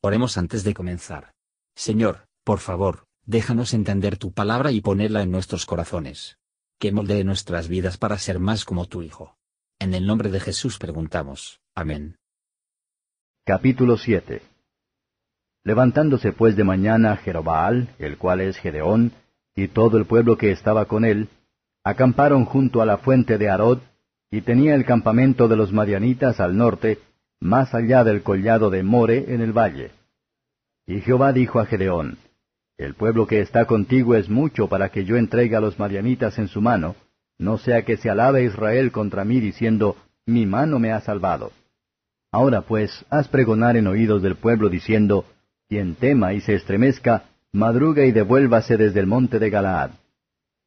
Oremos antes de comenzar. Señor, por favor, déjanos entender tu palabra y ponerla en nuestros corazones. Que moldee nuestras vidas para ser más como tu Hijo. En el nombre de Jesús preguntamos. Amén. Capítulo 7 Levantándose pues de mañana Jerobaal, el cual es Gedeón, y todo el pueblo que estaba con él, acamparon junto a la fuente de Arod, y tenía el campamento de los madianitas al norte, más allá del collado de More en el valle. Y Jehová dijo a Gedeón, El pueblo que está contigo es mucho para que yo entregue a los madianitas en su mano, no sea que se alabe Israel contra mí diciendo, Mi mano me ha salvado. Ahora pues, haz pregonar en oídos del pueblo diciendo, Quien tema y se estremezca, madruga y devuélvase desde el monte de Galaad.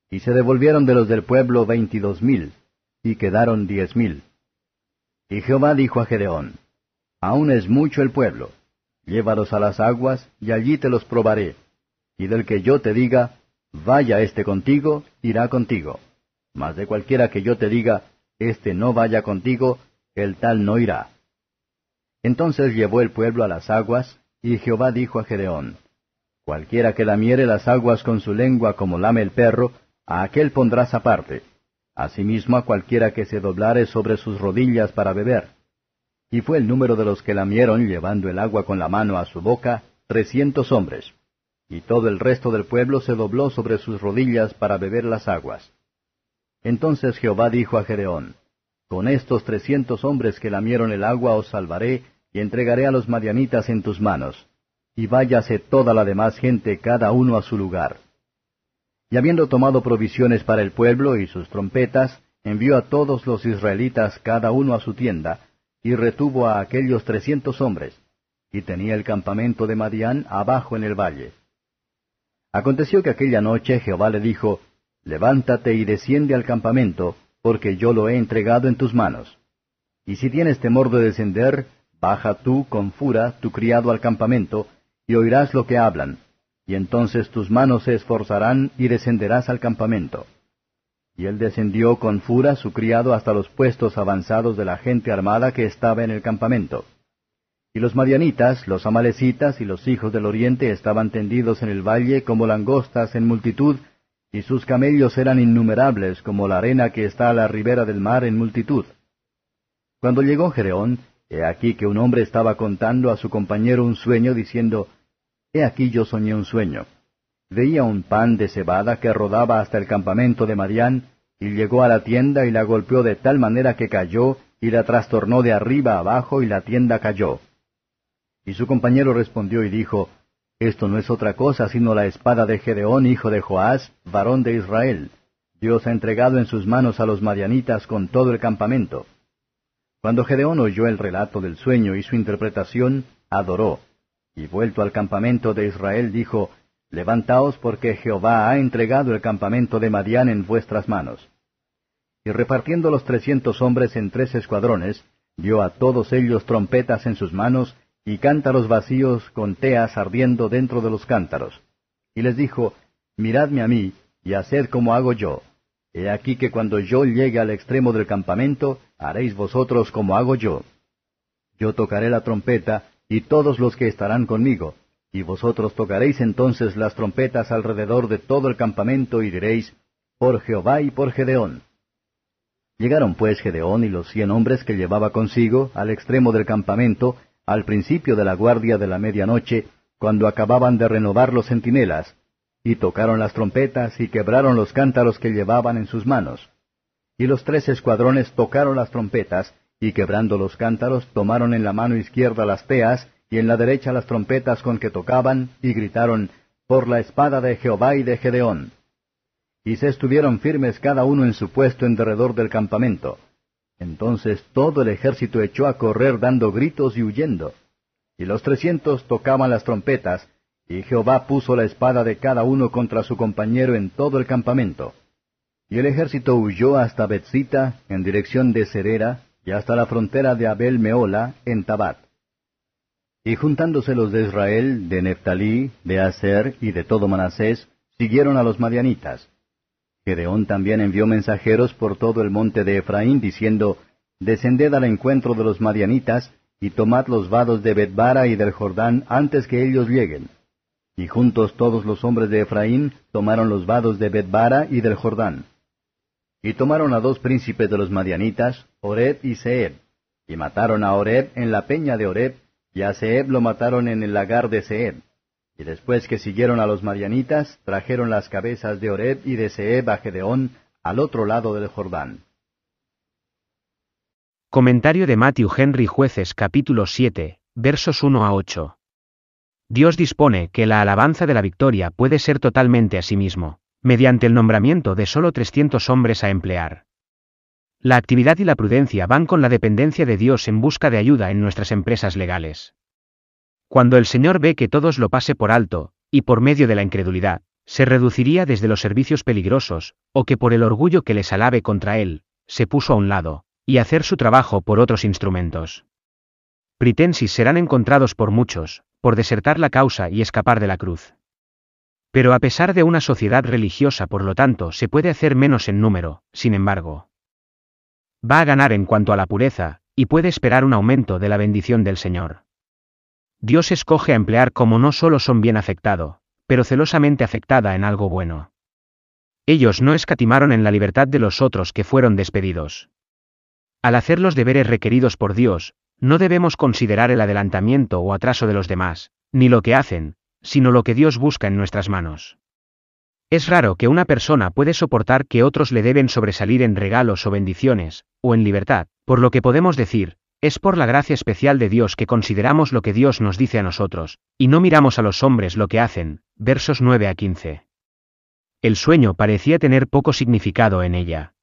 Y se devolvieron de los del pueblo veintidós mil, y quedaron diez mil. Y Jehová dijo a Gedeón, Aún es mucho el pueblo, llévalos a las aguas, y allí te los probaré. Y del que yo te diga, vaya este contigo, irá contigo. Mas de cualquiera que yo te diga, este no vaya contigo, el tal no irá. Entonces llevó el pueblo a las aguas, y Jehová dijo a Gedeón, Cualquiera que lamiere las aguas con su lengua como lame el perro, a aquel pondrás aparte asimismo a cualquiera que se doblare sobre sus rodillas para beber. Y fue el número de los que lamieron llevando el agua con la mano a su boca, trescientos hombres. Y todo el resto del pueblo se dobló sobre sus rodillas para beber las aguas. Entonces Jehová dijo a Gedeón, Con estos trescientos hombres que lamieron el agua os salvaré, y entregaré a los madianitas en tus manos. Y váyase toda la demás gente cada uno a su lugar. Y habiendo tomado provisiones para el pueblo y sus trompetas, envió a todos los israelitas cada uno a su tienda, y retuvo a aquellos trescientos hombres, y tenía el campamento de Madián abajo en el valle. Aconteció que aquella noche Jehová le dijo, Levántate y desciende al campamento, porque yo lo he entregado en tus manos. Y si tienes temor de descender, baja tú con fura tu criado al campamento, y oirás lo que hablan, y entonces tus manos se esforzarán y descenderás al campamento. Y él descendió con fura su criado hasta los puestos avanzados de la gente armada que estaba en el campamento. Y los madianitas, los amalecitas y los hijos del oriente estaban tendidos en el valle como langostas en multitud, y sus camellos eran innumerables como la arena que está a la ribera del mar en multitud. Cuando llegó Gereón, he aquí que un hombre estaba contando a su compañero un sueño diciendo, He aquí yo soñé un sueño. Veía un pan de cebada que rodaba hasta el campamento de Marián, y llegó a la tienda y la golpeó de tal manera que cayó, y la trastornó de arriba abajo, y la tienda cayó. Y su compañero respondió y dijo, Esto no es otra cosa sino la espada de Gedeón, hijo de Joás, varón de Israel. Dios ha entregado en sus manos a los madianitas con todo el campamento. Cuando Gedeón oyó el relato del sueño y su interpretación, adoró y vuelto al campamento de Israel dijo, Levantaos porque Jehová ha entregado el campamento de Madián en vuestras manos. Y repartiendo los trescientos hombres en tres escuadrones, dio a todos ellos trompetas en sus manos y cántaros vacíos con teas ardiendo dentro de los cántaros. Y les dijo, Miradme a mí, y haced como hago yo. He aquí que cuando yo llegue al extremo del campamento, haréis vosotros como hago yo. Yo tocaré la trompeta, y todos los que estarán conmigo, y vosotros tocaréis entonces las trompetas alrededor de todo el campamento y diréis, por Jehová y por Gedeón. Llegaron pues Gedeón y los cien hombres que llevaba consigo al extremo del campamento, al principio de la guardia de la medianoche, cuando acababan de renovar los centinelas, y tocaron las trompetas y quebraron los cántaros que llevaban en sus manos. Y los tres escuadrones tocaron las trompetas, y quebrando los cántaros, tomaron en la mano izquierda las teas, y en la derecha las trompetas con que tocaban, y gritaron, Por la espada de Jehová y de Gedeón. Y se estuvieron firmes cada uno en su puesto en derredor del campamento. Entonces todo el ejército echó a correr dando gritos y huyendo. Y los trescientos tocaban las trompetas, y Jehová puso la espada de cada uno contra su compañero en todo el campamento. Y el ejército huyó hasta Betzita, en dirección de Cerera, y hasta la frontera de Abel Meola, en Tabat. Y juntándose los de Israel, de Neftalí, de Aser y de todo Manasés, siguieron a los madianitas. Gedeón también envió mensajeros por todo el monte de Efraín, diciendo, Descended al encuentro de los madianitas, y tomad los vados de Betbara y del Jordán antes que ellos lleguen. Y juntos todos los hombres de Efraín tomaron los vados de Betbara y del Jordán. Y tomaron a dos príncipes de los madianitas, Oreb y Seeb, y mataron a Oreb en la peña de Oreb, y a Seeb lo mataron en el lagar de Seeb. Y después que siguieron a los madianitas, trajeron las cabezas de Oreb y de Seeb a Gedeón, al otro lado del Jordán. Comentario de Matthew Henry Jueces capítulo 7, versos 1 a 8. Dios dispone que la alabanza de la victoria puede ser totalmente a sí mismo, mediante el nombramiento de solo 300 hombres a emplear. La actividad y la prudencia van con la dependencia de Dios en busca de ayuda en nuestras empresas legales. Cuando el Señor ve que todos lo pase por alto, y por medio de la incredulidad, se reduciría desde los servicios peligrosos, o que por el orgullo que les alabe contra él, se puso a un lado, y hacer su trabajo por otros instrumentos. Pritensis serán encontrados por muchos, por desertar la causa y escapar de la cruz. Pero a pesar de una sociedad religiosa, por lo tanto, se puede hacer menos en número, sin embargo. Va a ganar en cuanto a la pureza, y puede esperar un aumento de la bendición del Señor. Dios escoge a emplear como no solo son bien afectado, pero celosamente afectada en algo bueno. Ellos no escatimaron en la libertad de los otros que fueron despedidos. Al hacer los deberes requeridos por Dios, no debemos considerar el adelantamiento o atraso de los demás, ni lo que hacen, sino lo que Dios busca en nuestras manos. Es raro que una persona puede soportar que otros le deben sobresalir en regalos o bendiciones, o en libertad, por lo que podemos decir, es por la gracia especial de Dios que consideramos lo que Dios nos dice a nosotros, y no miramos a los hombres lo que hacen, versos 9 a 15. El sueño parecía tener poco significado en ella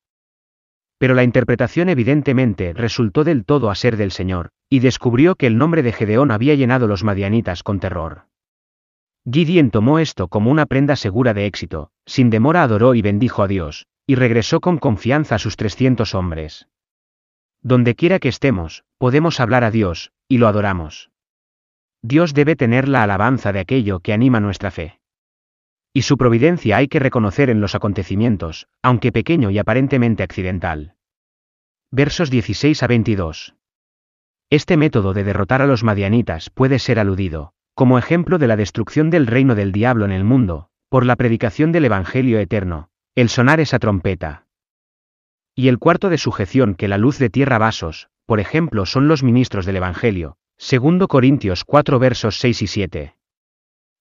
pero la interpretación evidentemente resultó del todo a ser del Señor, y descubrió que el nombre de Gedeón había llenado los madianitas con terror. Gideon tomó esto como una prenda segura de éxito, sin demora adoró y bendijo a Dios, y regresó con confianza a sus trescientos hombres. Donde quiera que estemos, podemos hablar a Dios, y lo adoramos. Dios debe tener la alabanza de aquello que anima nuestra fe. Y su providencia hay que reconocer en los acontecimientos, aunque pequeño y aparentemente accidental. Versos 16 a 22. Este método de derrotar a los madianitas puede ser aludido, como ejemplo de la destrucción del reino del diablo en el mundo, por la predicación del Evangelio eterno, el sonar esa trompeta. Y el cuarto de sujeción que la luz de tierra vasos, por ejemplo, son los ministros del Evangelio, segundo Corintios 4 versos 6 y 7.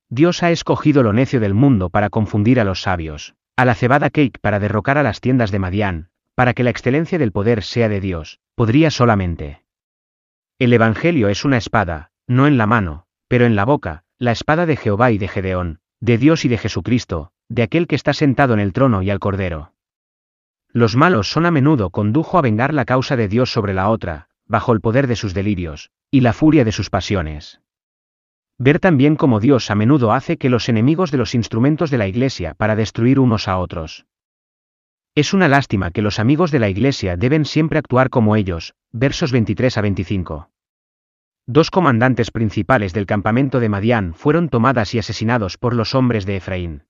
Dios ha escogido lo necio del mundo para confundir a los sabios, a la cebada cake para derrocar a las tiendas de Madián, para que la excelencia del poder sea de Dios, podría solamente. El Evangelio es una espada, no en la mano, pero en la boca, la espada de Jehová y de Gedeón, de Dios y de Jesucristo, de aquel que está sentado en el trono y al Cordero. Los malos son a menudo condujo a vengar la causa de Dios sobre la otra, bajo el poder de sus delirios, y la furia de sus pasiones. Ver también cómo Dios a menudo hace que los enemigos de los instrumentos de la Iglesia para destruir unos a otros. Es una lástima que los amigos de la Iglesia deben siempre actuar como ellos, versos 23 a 25. Dos comandantes principales del campamento de Madián fueron tomadas y asesinados por los hombres de Efraín.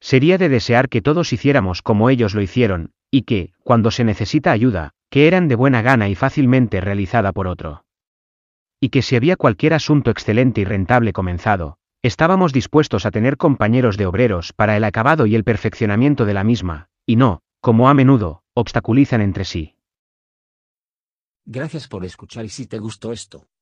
Sería de desear que todos hiciéramos como ellos lo hicieron, y que, cuando se necesita ayuda, que eran de buena gana y fácilmente realizada por otro y que si había cualquier asunto excelente y rentable comenzado, estábamos dispuestos a tener compañeros de obreros para el acabado y el perfeccionamiento de la misma, y no, como a menudo, obstaculizan entre sí. Gracias por escuchar y si te gustó esto,